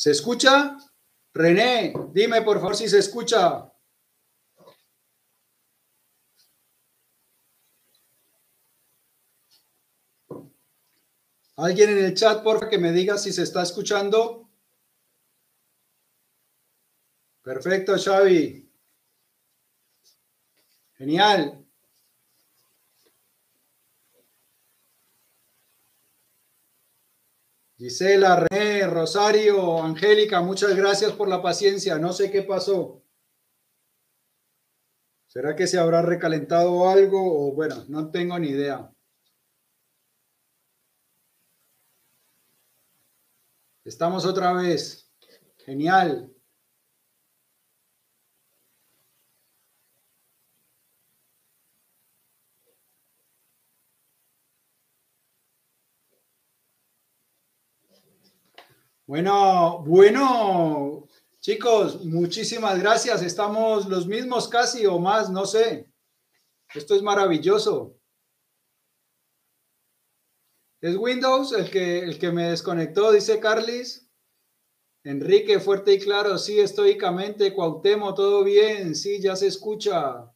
¿Se escucha? René, dime por favor si se escucha. Alguien en el chat, por favor, que me diga si se está escuchando. Perfecto, Xavi. Genial. Gisela, René, Rosario, Angélica, muchas gracias por la paciencia. No sé qué pasó. ¿Será que se habrá recalentado algo? O bueno, no tengo ni idea. Estamos otra vez. Genial. Bueno, bueno, chicos, muchísimas gracias. Estamos los mismos casi o más, no sé. Esto es maravilloso. ¿Es Windows el que, el que me desconectó? Dice Carlis. Enrique, fuerte y claro, sí, estoicamente. Cuauhtémoc, todo bien, sí, ya se escucha.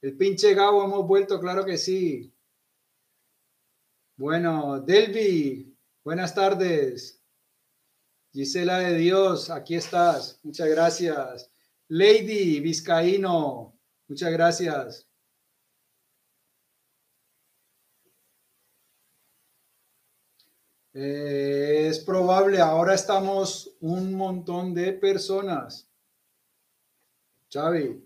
El pinche Gabo, hemos vuelto, claro que sí. Bueno, Delvi, buenas tardes. Gisela de Dios, aquí estás. Muchas gracias. Lady Vizcaíno, muchas gracias. Eh, es probable, ahora estamos un montón de personas. Xavi.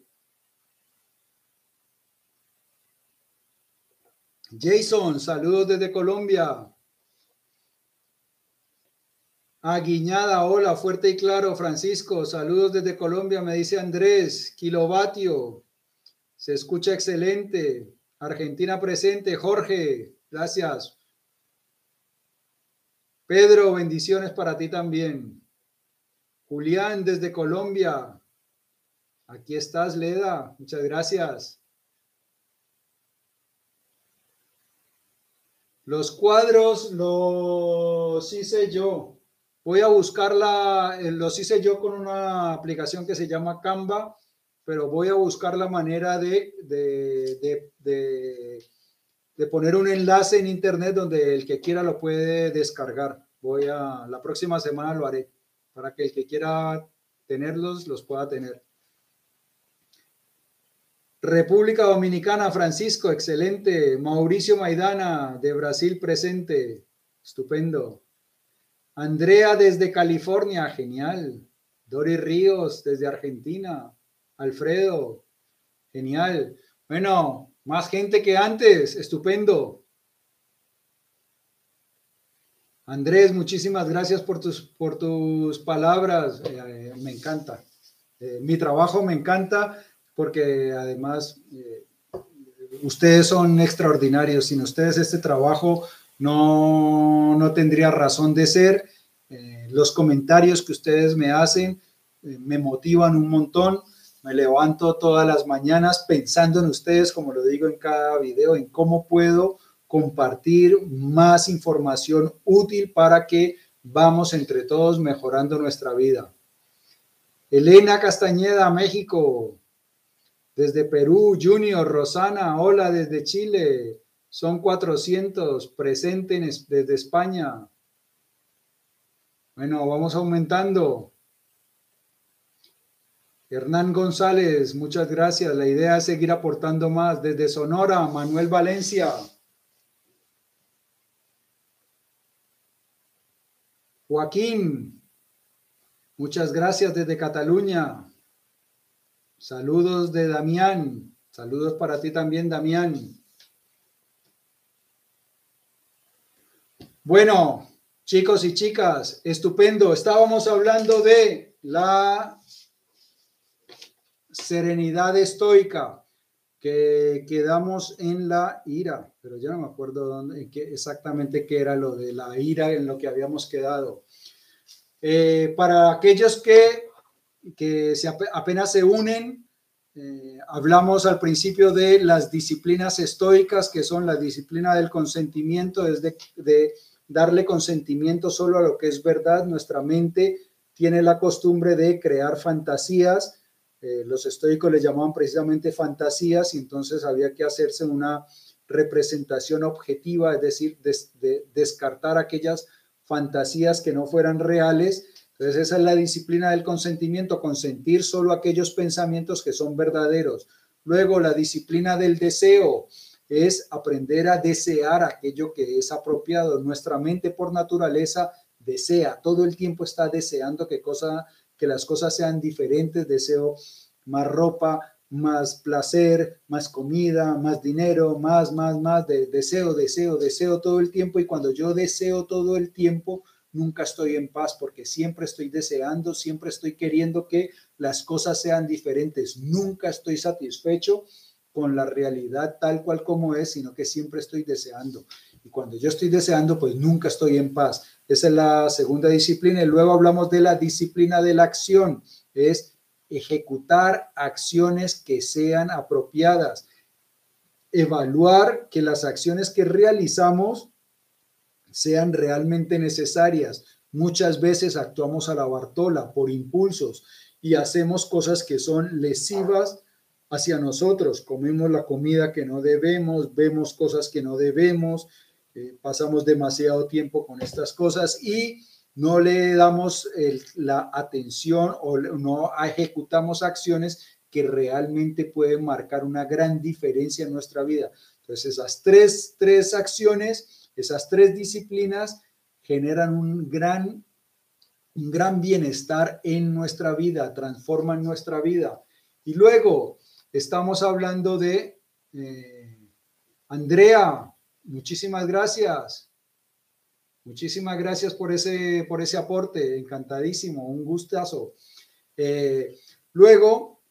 Jason, saludos desde Colombia. Aguiñada, hola, fuerte y claro, Francisco, saludos desde Colombia, me dice Andrés, kilovatio, se escucha excelente, Argentina presente, Jorge, gracias. Pedro, bendiciones para ti también. Julián, desde Colombia, aquí estás, Leda, muchas gracias. Los cuadros los hice yo. Voy a buscarla, eh, los hice yo con una aplicación que se llama Canva, pero voy a buscar la manera de, de, de, poner un enlace en internet donde el que quiera lo puede descargar. Voy a, la próxima semana lo haré para que el que quiera tenerlos los pueda tener. República Dominicana, Francisco, excelente. Mauricio Maidana, de Brasil, presente. Estupendo. Andrea desde California, genial. Dori Ríos desde Argentina. Alfredo, genial. Bueno, más gente que antes, estupendo. Andrés, muchísimas gracias por tus, por tus palabras. Eh, me encanta. Eh, mi trabajo me encanta porque además eh, ustedes son extraordinarios. Sin ustedes este trabajo no, no tendría razón de ser. Eh, los comentarios que ustedes me hacen eh, me motivan un montón. Me levanto todas las mañanas pensando en ustedes, como lo digo en cada video, en cómo puedo compartir más información útil para que vamos entre todos mejorando nuestra vida. Elena Castañeda, México. Desde Perú, Junior, Rosana, hola desde Chile. Son 400 presentes desde España. Bueno, vamos aumentando. Hernán González, muchas gracias. La idea es seguir aportando más. Desde Sonora, Manuel Valencia. Joaquín, muchas gracias desde Cataluña. Saludos de Damián. Saludos para ti también, Damián. Bueno, chicos y chicas, estupendo. Estábamos hablando de la serenidad estoica, que quedamos en la ira, pero ya no me acuerdo dónde, exactamente qué era lo de la ira en lo que habíamos quedado. Eh, para aquellos que, que se, apenas se unen, eh, hablamos al principio de las disciplinas estoicas, que son la disciplina del consentimiento, desde de darle consentimiento solo a lo que es verdad, nuestra mente tiene la costumbre de crear fantasías. Eh, los estoicos le llamaban precisamente fantasías y entonces había que hacerse una representación objetiva, es decir, descartar aquellas fantasías que no fueran reales. Entonces esa es la disciplina del consentimiento, consentir solo aquellos pensamientos que son verdaderos. Luego la disciplina del deseo es aprender a desear aquello que es apropiado. Nuestra mente por naturaleza desea, todo el tiempo está deseando que, cosa, que las cosas sean diferentes, deseo más ropa, más placer, más comida, más dinero, más, más, más, de, deseo, deseo, deseo todo el tiempo. Y cuando yo deseo todo el tiempo, nunca estoy en paz porque siempre estoy deseando, siempre estoy queriendo que las cosas sean diferentes. Nunca estoy satisfecho con la realidad tal cual como es, sino que siempre estoy deseando. Y cuando yo estoy deseando, pues nunca estoy en paz. Esa es la segunda disciplina. Y luego hablamos de la disciplina de la acción. Es ejecutar acciones que sean apropiadas. Evaluar que las acciones que realizamos sean realmente necesarias. Muchas veces actuamos a la Bartola por impulsos y hacemos cosas que son lesivas hacia nosotros. Comemos la comida que no debemos, vemos cosas que no debemos, eh, pasamos demasiado tiempo con estas cosas y no le damos la atención o no ejecutamos acciones que realmente pueden marcar una gran diferencia en nuestra vida. Entonces, esas tres, tres acciones, esas tres disciplinas generan un gran, un gran bienestar en nuestra vida, transforman nuestra vida. Y luego, estamos hablando de eh, Andrea. Muchísimas gracias. Muchísimas gracias por ese, por ese aporte. Encantadísimo, un gustazo. Eh, luego,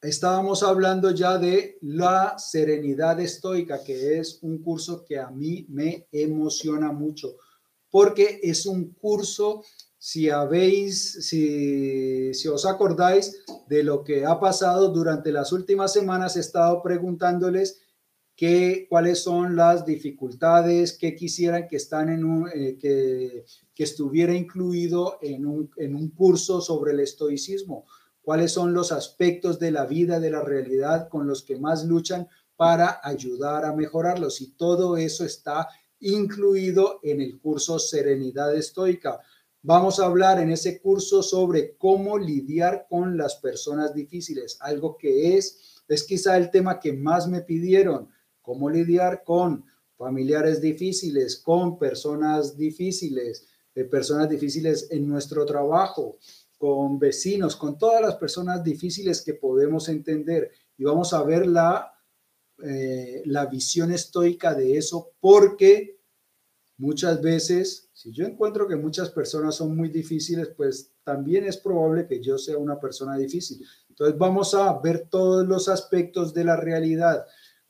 estábamos hablando ya de la serenidad estoica, que es un curso que a mí me emociona mucho, porque es un curso si habéis, si, os acordáis de lo que ha pasado durante las últimas semanas, he estado preguntándoles qué, cuáles son las dificultades que quisieran que están en un, eh, que, que, estuviera incluido en un, en un curso sobre el estoicismo, cuáles son los aspectos de la vida, de la realidad con los que más luchan para ayudar a mejorarlos. Y todo eso está incluido en el curso Serenidad Estoica Vamos a hablar en ese curso sobre cómo lidiar con las personas difíciles, algo que es, es quizá el tema que más me pidieron, cómo lidiar con familiares difíciles, con personas difíciles, eh, personas difíciles en nuestro trabajo, con vecinos, con todas las personas difíciles que podemos entender. Y vamos a ver la, eh, la visión estoica de eso, porque muchas veces si yo encuentro que muchas personas son muy difíciles, pues también es probable que yo sea una persona difícil. Entonces vamos a ver todos los aspectos de la realidad.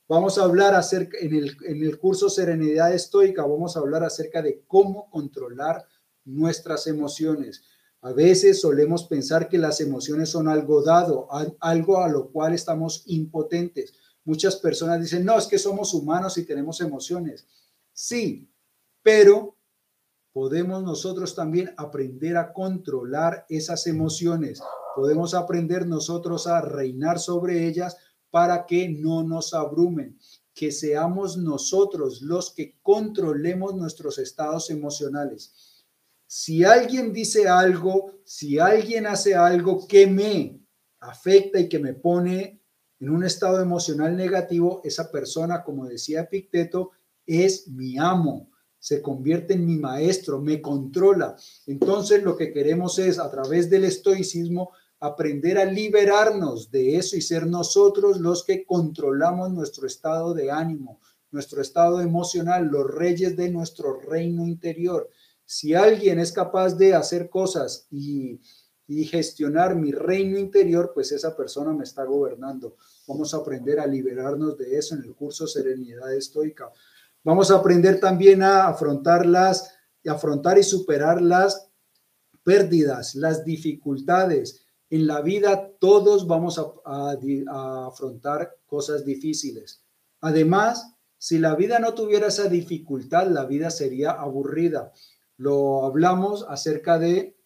Vamos a hablar acerca, en el, en el curso Serenidad Estoica, vamos a hablar acerca de cómo controlar nuestras emociones. A veces solemos pensar que las emociones son algo dado, algo a lo cual estamos impotentes. Muchas personas dicen, no, es que somos humanos y tenemos emociones. Sí, pero podemos nosotros también aprender a controlar esas emociones. Podemos aprender nosotros a reinar sobre ellas para que no nos abrumen, que seamos nosotros los que controlemos nuestros estados emocionales. Si alguien dice algo, si alguien hace algo que me afecta y que me pone en un estado emocional negativo, esa persona, como decía Epicteto, es mi amo se convierte en mi maestro, me controla. Entonces lo que queremos es a través del estoicismo aprender a liberarnos de eso y ser nosotros los que controlamos nuestro estado de ánimo, nuestro estado emocional, los reyes de nuestro reino interior. Si alguien es capaz de hacer cosas y, gestionar mi reino interior, pues esa persona me está gobernando. Vamos a aprender a liberarnos de eso en el curso Serenidad Estoica. Vamos a aprender también a afrontarlas, afrontar y superar las pérdidas, las dificultades. En la vida todos vamos a, afrontar cosas difíciles. Además, si la vida no tuviera esa dificultad, la vida sería aburrida. Lo hablamos acerca de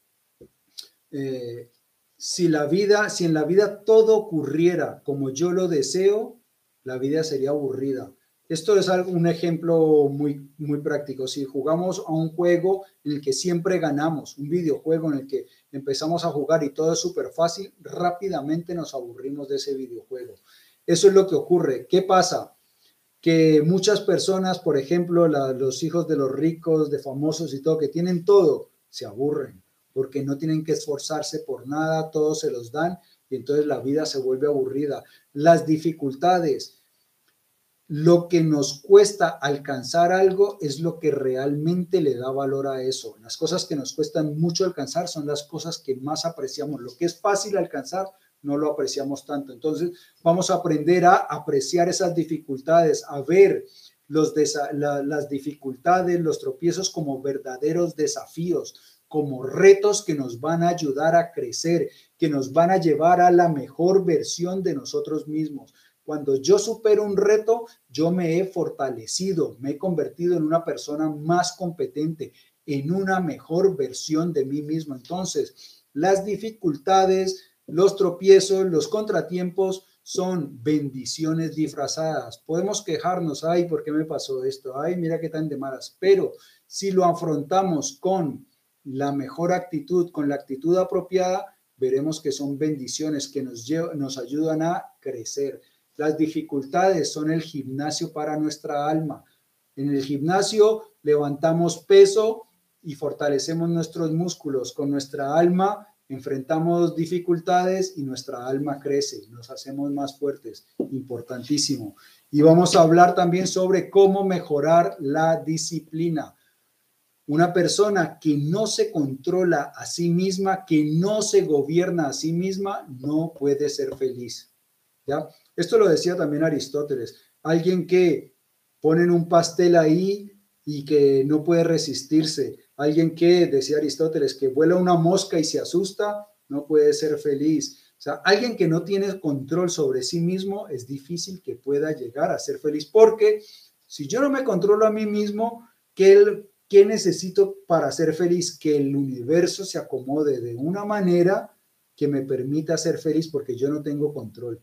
eh, si la vida, si en la vida todo ocurriera como yo lo deseo, la vida sería aburrida. Esto es un ejemplo muy, muy práctico. Si jugamos a un juego en el que siempre ganamos, un videojuego en el que empezamos a jugar y todo es súper fácil, rápidamente nos aburrimos de ese videojuego. Eso es lo que ocurre. ¿Qué pasa? Que muchas personas, por ejemplo, los hijos de los ricos, de famosos y todo, que tienen todo, se aburren porque no tienen que esforzarse por nada, todos se los dan y entonces la vida se vuelve aburrida. Las dificultades, lo que nos cuesta alcanzar algo es lo que realmente le da valor a eso. Las cosas que nos cuestan mucho alcanzar son las cosas que más apreciamos. Lo que es fácil alcanzar no lo apreciamos tanto. Entonces vamos a aprender a apreciar esas dificultades, a ver las dificultades, los tropiezos como verdaderos desafíos, como retos que nos van a ayudar a crecer, que nos van a llevar a la mejor versión de nosotros mismos. Cuando yo supero un reto, yo me he fortalecido, me he convertido en una persona más competente, en una mejor versión de mí mismo. Entonces, las dificultades, los tropiezos, los contratiempos son bendiciones disfrazadas. Podemos quejarnos, ay, ¿por qué me pasó esto? Ay, mira qué tan de malas. Pero si lo afrontamos con la mejor actitud, con la actitud apropiada, veremos que son bendiciones que nos, ayudan a crecer. Las dificultades son el gimnasio para nuestra alma. En el gimnasio levantamos peso y fortalecemos nuestros músculos. Con nuestra alma enfrentamos dificultades y nuestra alma crece, nos hacemos más fuertes. Importantísimo. Y vamos a hablar también sobre cómo mejorar la disciplina. Una persona que no se controla a sí misma, que no se gobierna a sí misma, no puede ser feliz. ¿Ya? Esto lo decía también Aristóteles. Alguien que ponen un pastel ahí y que no puede resistirse. Alguien que, decía Aristóteles, que vuela una mosca y se asusta, no puede ser feliz. O sea, alguien que no tiene control sobre sí mismo, es difícil que pueda llegar a ser feliz. Porque si yo no me controlo a mí mismo, ¿qué, qué necesito para ser feliz? Que el universo se acomode de una manera que me permita ser feliz porque yo no tengo control.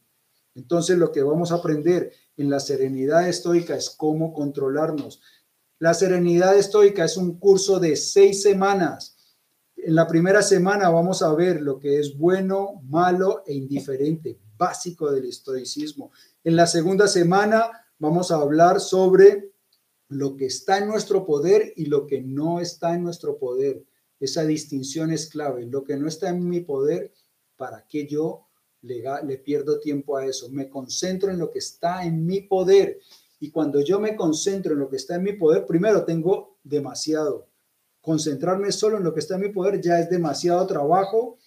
Entonces lo que vamos a aprender en la serenidad estoica es cómo controlarnos. La serenidad estoica es un curso de seis semanas. En la primera semana vamos a ver lo que es bueno, malo e indiferente, básico del estoicismo. En la segunda semana vamos a hablar sobre lo que está en nuestro poder y lo que no está en nuestro poder. Esa distinción es clave. Lo que no está en mi poder, ¿para qué yo le, pierdo tiempo a eso, me concentro en lo que está en mi poder. Y cuando yo me concentro en lo que está en mi poder, primero tengo demasiado. Concentrarme solo en lo que está en mi poder ya es demasiado trabajo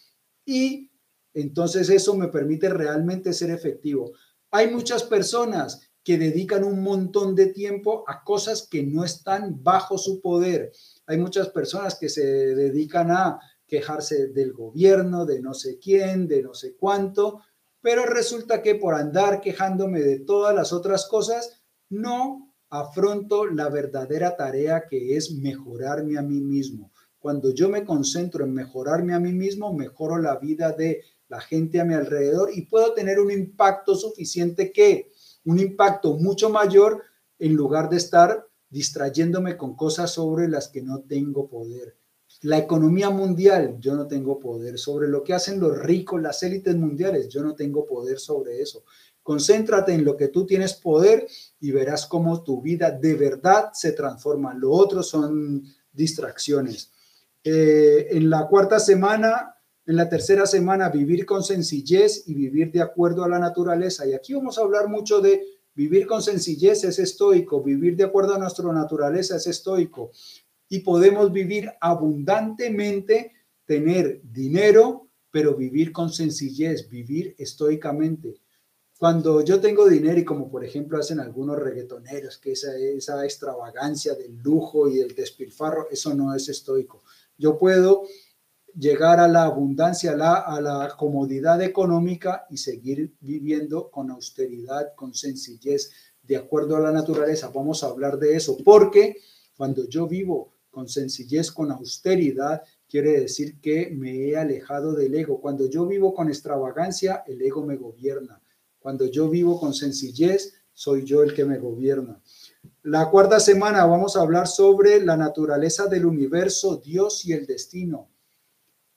y entonces eso me permite realmente ser efectivo. Hay muchas personas que dedican un montón de tiempo a cosas que no están bajo su poder. Hay muchas personas que se dedican a quejarse del gobierno, de no sé quién, de no sé cuánto, pero resulta que por andar quejándome de todas las otras cosas, no afronto la verdadera tarea que es mejorarme a mí mismo. Cuando yo me concentro en mejorarme a mí mismo, mejoro la vida de la gente a mi alrededor y puedo tener un impacto suficiente que, un impacto mucho mayor en lugar de estar distrayéndome con cosas sobre las que no tengo poder. La economía mundial, yo no tengo poder sobre lo que hacen los ricos, las élites mundiales, yo no tengo poder sobre eso. Concéntrate en lo que tú tienes poder y verás cómo tu vida de verdad se transforma. Lo otro son distracciones. Eh, en la cuarta semana, en la tercera semana, vivir con sencillez y vivir de acuerdo a la naturaleza. Y aquí vamos a hablar mucho de vivir con sencillez es estoico, vivir de acuerdo a nuestra naturaleza es estoico y podemos vivir abundantemente, tener dinero, pero vivir con sencillez, vivir estoicamente. Cuando yo tengo dinero y como por ejemplo hacen algunos reggaetoneros, que esa, esa extravagancia del lujo y del despilfarro, eso no es estoico. Yo puedo llegar a la abundancia, a la, a la comodidad económica y seguir viviendo con austeridad, con sencillez, de acuerdo a la naturaleza. Vamos a hablar de eso, porque cuando yo vivo con sencillez, con austeridad, quiere decir que me he alejado del ego. Cuando yo vivo con extravagancia, el ego me gobierna. Cuando yo vivo con sencillez, soy yo el que me gobierna. La cuarta semana vamos a hablar sobre la naturaleza del universo, Dios y el destino.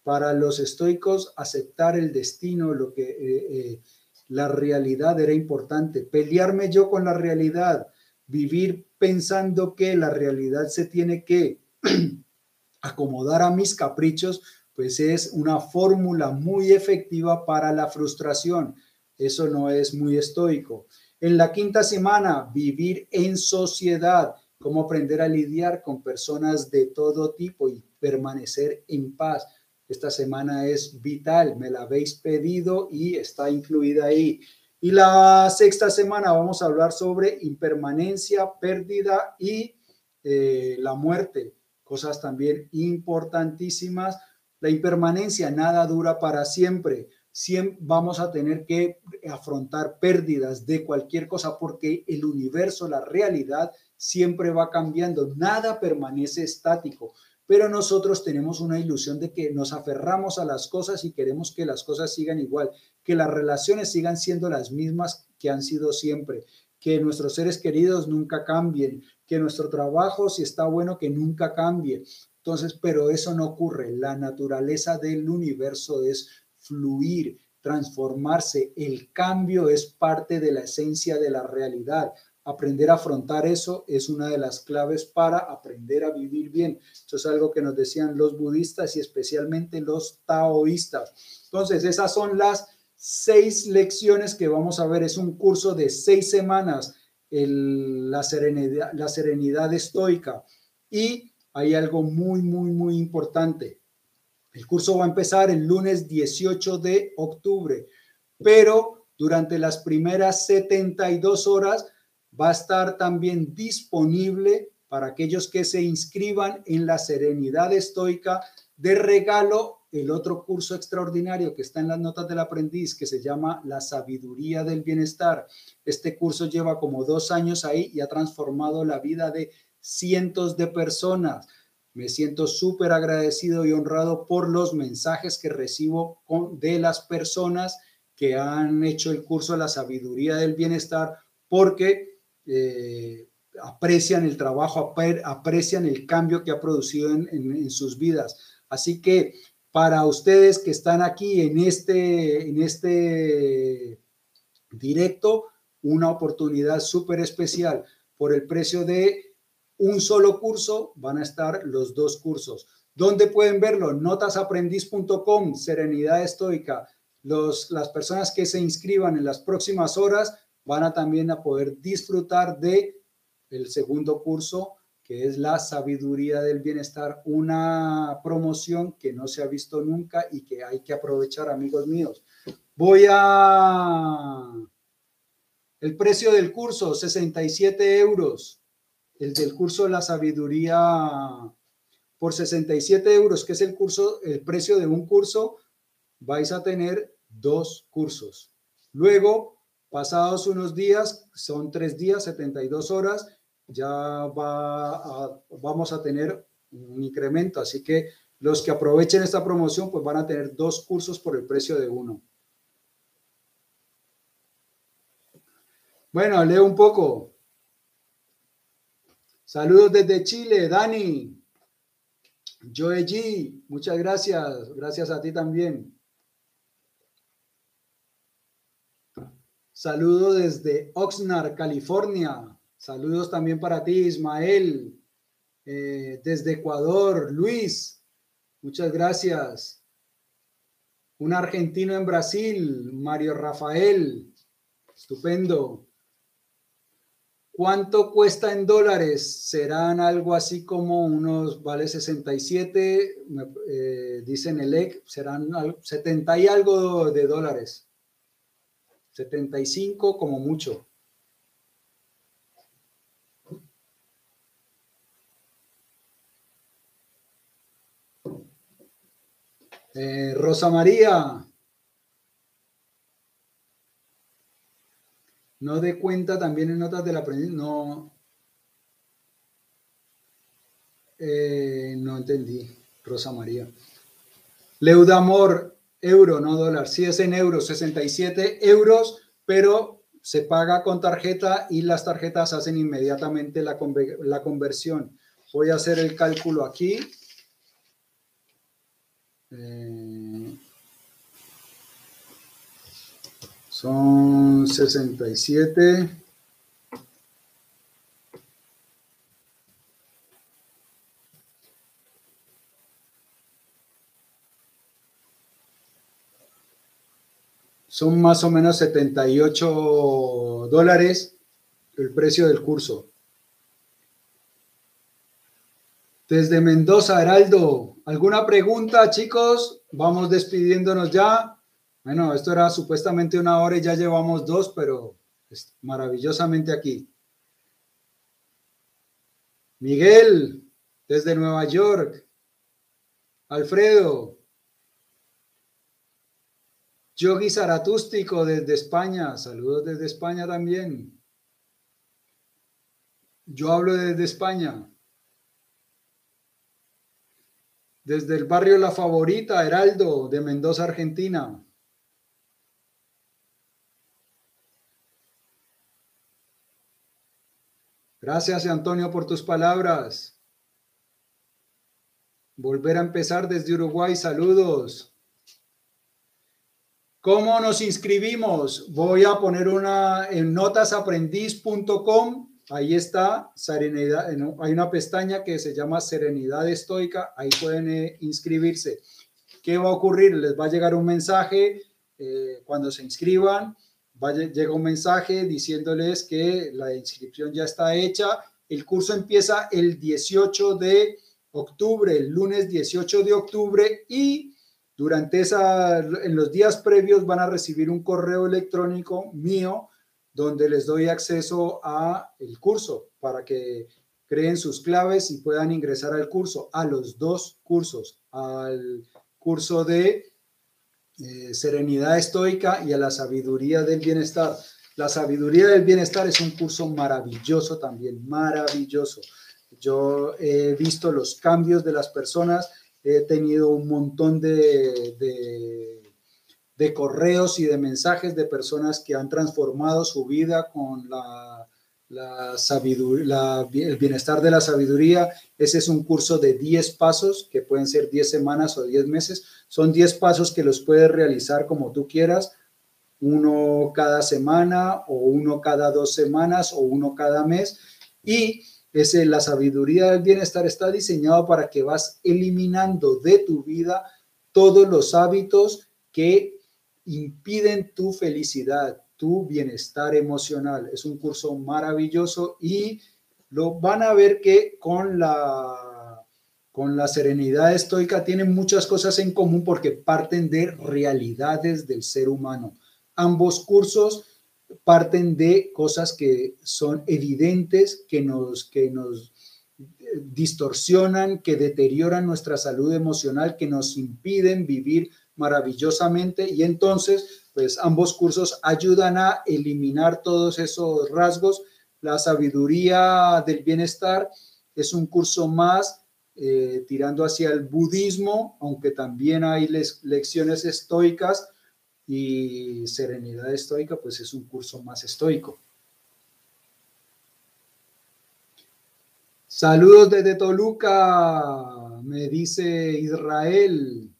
Para los estoicos, aceptar el destino, lo que eh, eh, la realidad era importante. Pelearme yo con la realidad, vivir pensando que la realidad se tiene que acomodar a mis caprichos, pues es una fórmula muy efectiva para la frustración. Eso no es muy estoico. En la quinta semana, vivir en sociedad, cómo aprender a lidiar con personas de todo tipo y permanecer en paz. Esta semana es vital, me la habéis pedido y está incluida ahí. Y la sexta semana vamos a hablar sobre impermanencia, pérdida y eh, la muerte, cosas también importantísimas. La impermanencia, nada dura para siempre. Siempre vamos a tener que afrontar pérdidas de cualquier cosa porque el universo, la realidad, siempre va cambiando, nada permanece estático, pero nosotros tenemos una ilusión de que nos aferramos a las cosas y queremos que las cosas sigan igual, que las relaciones sigan siendo las mismas que han sido siempre, que nuestros seres queridos nunca cambien, que nuestro trabajo, si está bueno, que nunca cambie. Entonces, pero eso no ocurre. La naturaleza del universo es fluir, transformarse. El cambio es parte de la esencia de la realidad. Aprender a afrontar eso es una de las claves para aprender a vivir bien. Eso es algo que nos decían los budistas y especialmente los taoístas. Entonces, esas son las seis lecciones que vamos a ver. Es un curso de seis semanas, la, serenidad, la serenidad estoica. Y hay algo muy, muy, muy importante. El curso va a empezar el lunes 18 de octubre, pero durante las primeras 72 horas va a estar también disponible para aquellos que se inscriban en la Serenidad Estoica de regalo el otro curso extraordinario que está en las notas del aprendiz que se llama La Sabiduría del Bienestar. Este curso lleva como dos años ahí y ha transformado la vida de cientos de personas. Me siento súper agradecido y honrado por los mensajes que recibo de las personas que han hecho el curso la sabiduría del bienestar porque eh, aprecian el trabajo, aprecian el cambio que ha producido en, sus vidas. Así que para ustedes que están aquí en este, en este directo, una oportunidad súper especial por el precio de un solo curso, van a estar los dos cursos. ¿Dónde pueden verlo? Notasaprendiz.com, Serenidad Estoica. Los, las personas que se inscriban en las próximas horas van a también a poder disfrutar de el segundo curso, que es la sabiduría del bienestar, una promoción que no se ha visto nunca y que hay que aprovechar, amigos míos. Voy a... El precio del curso, 67 euros el del curso de la sabiduría por 67 euros, que es el curso, el precio de un curso, vais a tener dos cursos. Luego, pasados unos días, son tres días, 72 horas, ya va vamos a tener un incremento. Así que los que aprovechen esta promoción, pues van a tener dos cursos por el precio de uno. Bueno, leo un poco. Saludos desde Chile, Dani. Joe G, muchas gracias. Gracias a ti también. Saludos desde Oxnard, California. Saludos también para ti, Ismael. Eh, desde Ecuador, Luis. Muchas gracias. Un argentino en Brasil, Mario Rafael. Estupendo. ¿Cuánto cuesta en dólares? Serán algo así como unos, vale 67, eh, dicen el EC, serán 70 y algo de dólares. 75 como mucho. Eh, Rosa María, No de cuenta también en notas del aprendiz, no. Eh, no entendí, Rosa María. Leudamor, euro, no dólar. Si es en euros, 67 euros, pero se paga con tarjeta y las tarjetas hacen inmediatamente la, la conversión. Voy a hacer el cálculo aquí. Eh, son 67. Son más o menos 78 dólares el precio del curso. Desde Mendoza, Heraldo, ¿alguna pregunta, chicos? Vamos despidiéndonos ya. Bueno, esto era supuestamente una hora y ya llevamos dos, pero maravillosamente aquí. Miguel, desde Nueva York. Alfredo. Yogi Zaratústico desde España. Saludos desde España también. Yo hablo desde España. Desde el barrio La Favorita, Heraldo, de Mendoza, Argentina. Gracias, Antonio, por tus palabras. Volver a empezar desde Uruguay, saludos. ¿Cómo nos inscribimos? Voy a poner una en notasaprendiz.com Ahí está, serenidad, hay una pestaña que se llama Serenidad Estoica, ahí pueden eh, inscribirse. ¿Qué va a ocurrir? Les va a llegar un mensaje eh, cuando se inscriban, va llega un mensaje diciéndoles que la inscripción ya está hecha. El curso empieza el 18 de octubre, el lunes 18 de octubre y durante esa, en los días previos van a recibir un correo electrónico mío donde les doy acceso a el curso para que creen sus claves y puedan ingresar al curso, a los dos cursos, al curso de eh, serenidad estoica y a la sabiduría del bienestar. La sabiduría del bienestar es un curso maravilloso también, maravilloso. Yo he visto los cambios de las personas, he tenido un montón de de correos y de mensajes de personas que han transformado su vida con la, la sabiduría, el bienestar de la sabiduría. Ese es un curso de 10 pasos que pueden ser 10 semanas o 10 meses. Son 10 pasos que los puedes realizar como tú quieras, uno cada semana o uno cada dos semanas o uno cada mes. Y ese, la sabiduría del bienestar está diseñado para que vas eliminando de tu vida todos los hábitos que impiden tu felicidad, tu bienestar emocional. Es un curso maravilloso y lo van a ver que con la, con la serenidad estoica tienen muchas cosas en común porque parten de realidades del ser humano. Ambos cursos parten de cosas que son evidentes, que nos, que nos distorsionan, que deterioran nuestra salud emocional, que nos impiden vivir maravillosamente y entonces pues ambos cursos ayudan a eliminar todos esos rasgos. La sabiduría del bienestar es un curso más eh, tirando hacia el budismo, aunque también hay lecciones estoicas y serenidad estoica, pues es un curso más estoico. Saludos desde Toluca, me dice Israel.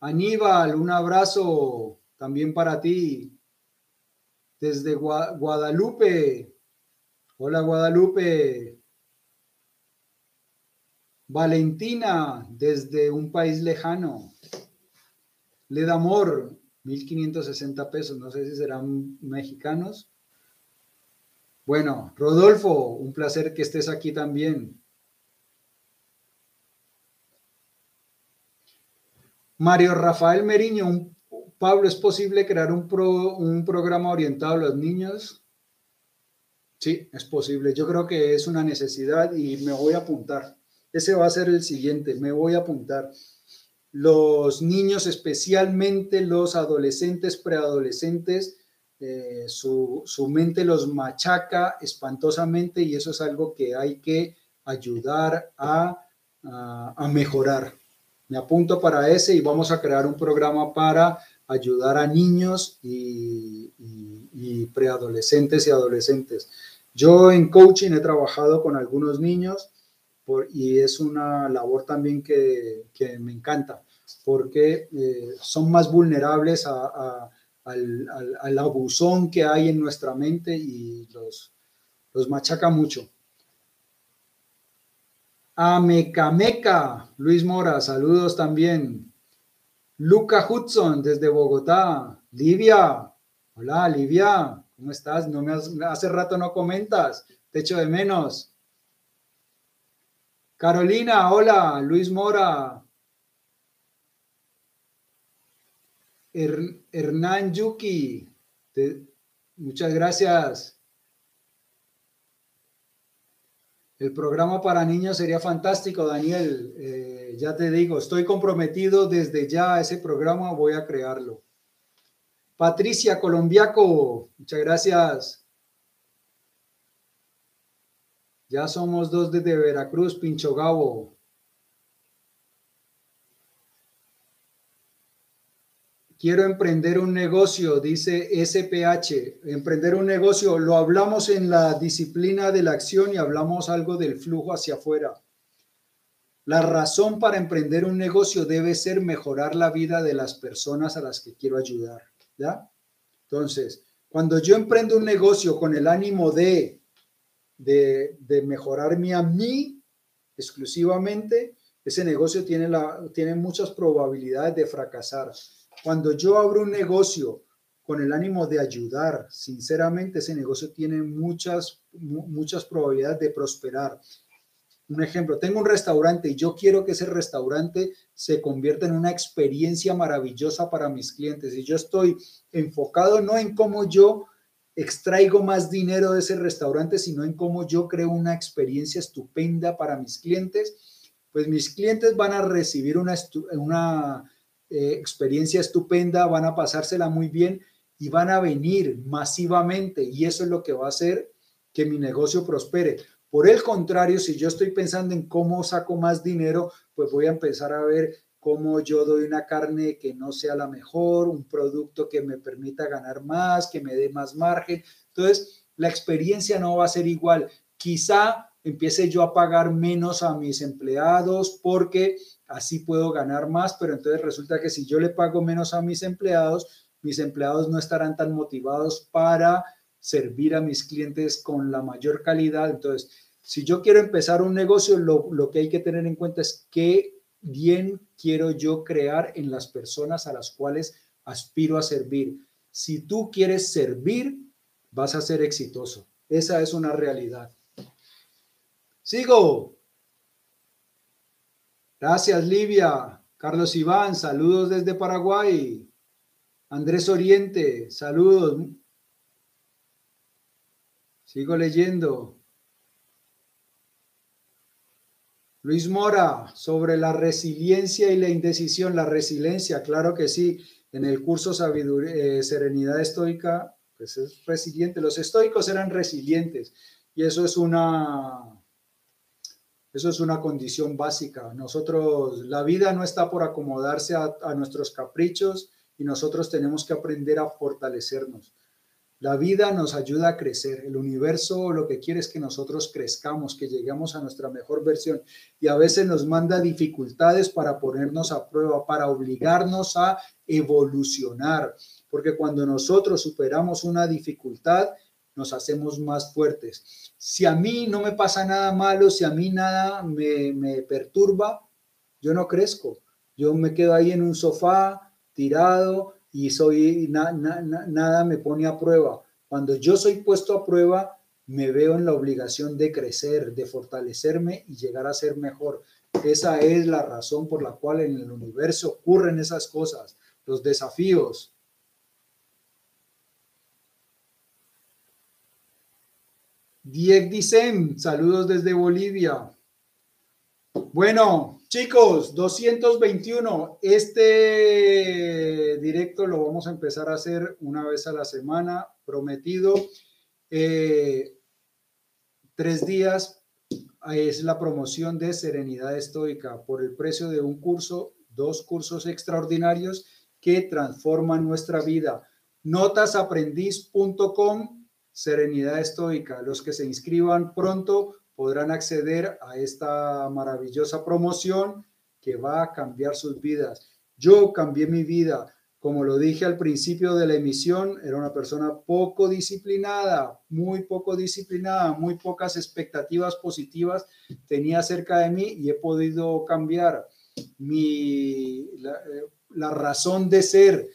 Aníbal, un abrazo también para ti. Desde Guadalupe. Hola Guadalupe. Valentina, desde un país lejano. Ledamor, 1560 pesos. No sé si serán mexicanos. Bueno, Rodolfo, un placer que estés aquí también. Mario Rafael Meriño, Pablo, ¿es posible crear un, un programa orientado a los niños? Sí, es posible. Yo creo que es una necesidad y me voy a apuntar. Ese va a ser el siguiente, me voy a apuntar. Los niños, especialmente los adolescentes, preadolescentes, eh, su, su, mente los machaca espantosamente y eso es algo que hay que ayudar a, a mejorar me apunto para ese y vamos a crear un programa para ayudar a niños y, preadolescentes y adolescentes. Yo en coaching he trabajado con algunos niños y es una labor también que, me encanta porque eh, son más vulnerables al, al, abusón que hay en nuestra mente y los, los machaca mucho. Amecameca, Luis Mora, saludos también. Luca Hudson desde Bogotá. Livia, hola Livia, ¿cómo estás? No me hace rato no comentas, te echo de menos. Carolina, hola, Luis Mora. Hernán Yuki, muchas gracias. El programa para niños sería fantástico, Daniel. Eh, ya te digo, estoy comprometido desde ya a ese programa, voy a crearlo. Patricia Colombiaco, muchas gracias. Ya somos dos desde Veracruz, Pincho Gabo. Quiero emprender un negocio, dice SPH. Emprender un negocio, lo hablamos en la disciplina de la acción y hablamos algo del flujo hacia afuera. La razón para emprender un negocio debe ser mejorar la vida de las personas a las que quiero ayudar. ¿Ya? Entonces, cuando yo emprendo un negocio con el ánimo de, de, de mejorarme a mí exclusivamente, ese negocio tiene, la, tiene muchas probabilidades de fracasar cuando yo abro un negocio con el ánimo de ayudar, sinceramente ese negocio tiene muchas, muchas probabilidades de prosperar. Un ejemplo, tengo un restaurante y yo quiero que ese restaurante se convierta en una experiencia maravillosa para mis clientes. Y yo estoy enfocado no en cómo yo extraigo más dinero de ese restaurante, sino en cómo yo creo una experiencia estupenda para mis clientes, pues mis clientes van a recibir una, una eh, experiencia estupenda, van a pasársela muy bien y van a venir masivamente y eso es lo que va a hacer que mi negocio prospere. Por el contrario, si yo estoy pensando en cómo saco más dinero, pues voy a empezar a ver cómo yo doy una carne que no sea la mejor, un producto que me permita ganar más, que me dé más margen. Entonces, la experiencia no va a ser igual. Quizá empiece yo a pagar menos a mis empleados porque así puedo ganar más, pero entonces resulta que si yo le pago menos a mis empleados, mis empleados no estarán tan motivados para servir a mis clientes con la mayor calidad. Entonces, si yo quiero empezar un negocio, lo, que hay que tener en cuenta es qué bien quiero yo crear en las personas a las cuales aspiro a servir. Si tú quieres servir, vas a ser exitoso. Esa es una realidad. Sigo. Gracias, Livia. Carlos Iván, saludos desde Paraguay. Andrés Oriente, saludos. Sigo leyendo. Luis Mora, sobre la resiliencia y la indecisión. La resiliencia, claro que sí. En el curso Sabiduría, eh, Serenidad Estoica, pues es resiliente. Los estoicos eran resilientes y eso es una eso es una condición básica. Nosotros, la vida no está por acomodarse a, nuestros caprichos y nosotros tenemos que aprender a fortalecernos. La vida nos ayuda a crecer. El universo lo que quiere es que nosotros crezcamos, que lleguemos a nuestra mejor versión. Y a veces nos manda dificultades para ponernos a prueba, para obligarnos a evolucionar. Porque cuando nosotros superamos una dificultad, nos hacemos más fuertes. Si a mí no me pasa nada malo, si a mí nada me, perturba, yo no crezco. Yo me quedo ahí en un sofá tirado y soy nada me pone a prueba. Cuando yo soy puesto a prueba, me veo en la obligación de crecer, de fortalecerme y llegar a ser mejor. Esa es la razón por la cual en el universo ocurren esas cosas, los desafíos, Dieg Dicen, saludos desde Bolivia. Bueno, chicos, 221. Este directo lo vamos a empezar a hacer una vez a la semana, prometido. Eh, tres días es la promoción de Serenidad Estoica por el precio de un curso dos cursos extraordinarios que transforman nuestra vida. Notasaprendiz.com, Serenidad Estoica. Los que se inscriban pronto podrán acceder a esta maravillosa promoción que va a cambiar sus vidas. Yo cambié mi vida. Como lo dije al principio de la emisión, era una persona poco disciplinada, muy poco disciplinada, muy pocas expectativas positivas tenía acerca de mí y he podido cambiar mi, la, eh, la razón de ser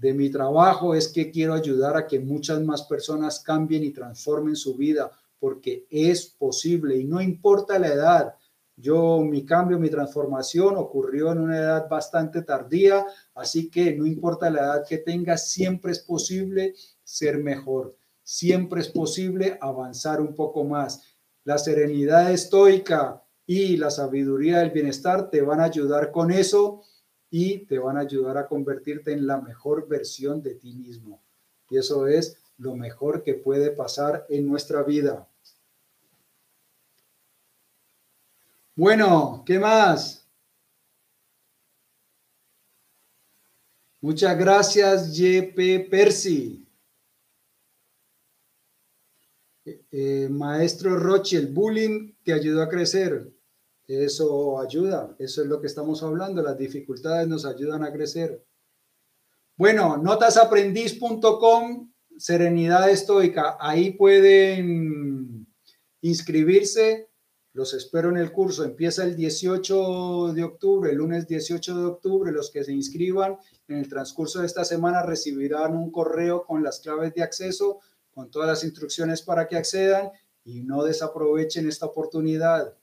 de mi trabajo es que quiero ayudar a que muchas más personas cambien y transformen su vida, porque es posible y no importa la edad. Yo, mi cambio, mi transformación ocurrió en una edad bastante tardía, así que no importa la edad que tengas, siempre es posible ser mejor, siempre es posible avanzar un poco más. La serenidad estoica y la sabiduría del bienestar te van a ayudar con eso y te van a ayudar a convertirte en la mejor versión de ti mismo. Y eso es lo mejor que puede pasar en nuestra vida. Bueno, ¿qué más? Muchas gracias, JP Percy. Eh, eh, maestro Roche, el bullying te ayudó a crecer. Eso ayuda, eso es lo que estamos hablando, las dificultades nos ayudan a crecer. Bueno, notasaprendiz.com, Serenidad Estoica, ahí pueden inscribirse, los espero en el curso, empieza el 18 de octubre, el lunes 18 de octubre, los que se inscriban en el transcurso de esta semana recibirán un correo con las claves de acceso, con todas las instrucciones para que accedan y no desaprovechen esta oportunidad.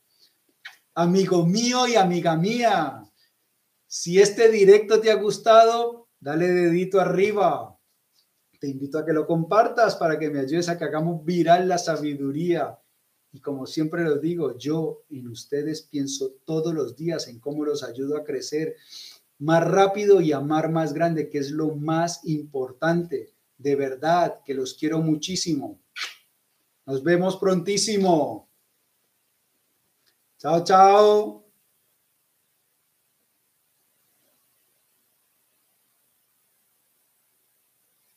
Amigo mío y amiga mía, si este directo te ha gustado, dale dedito arriba. Te invito a que lo compartas para que me ayudes a que hagamos viral la sabiduría. Y como siempre lo digo, yo en ustedes pienso todos los días en cómo los ayudo a crecer más rápido y amar más grande, que es lo más importante. De verdad, que los quiero muchísimo. Nos vemos prontísimo. 早早。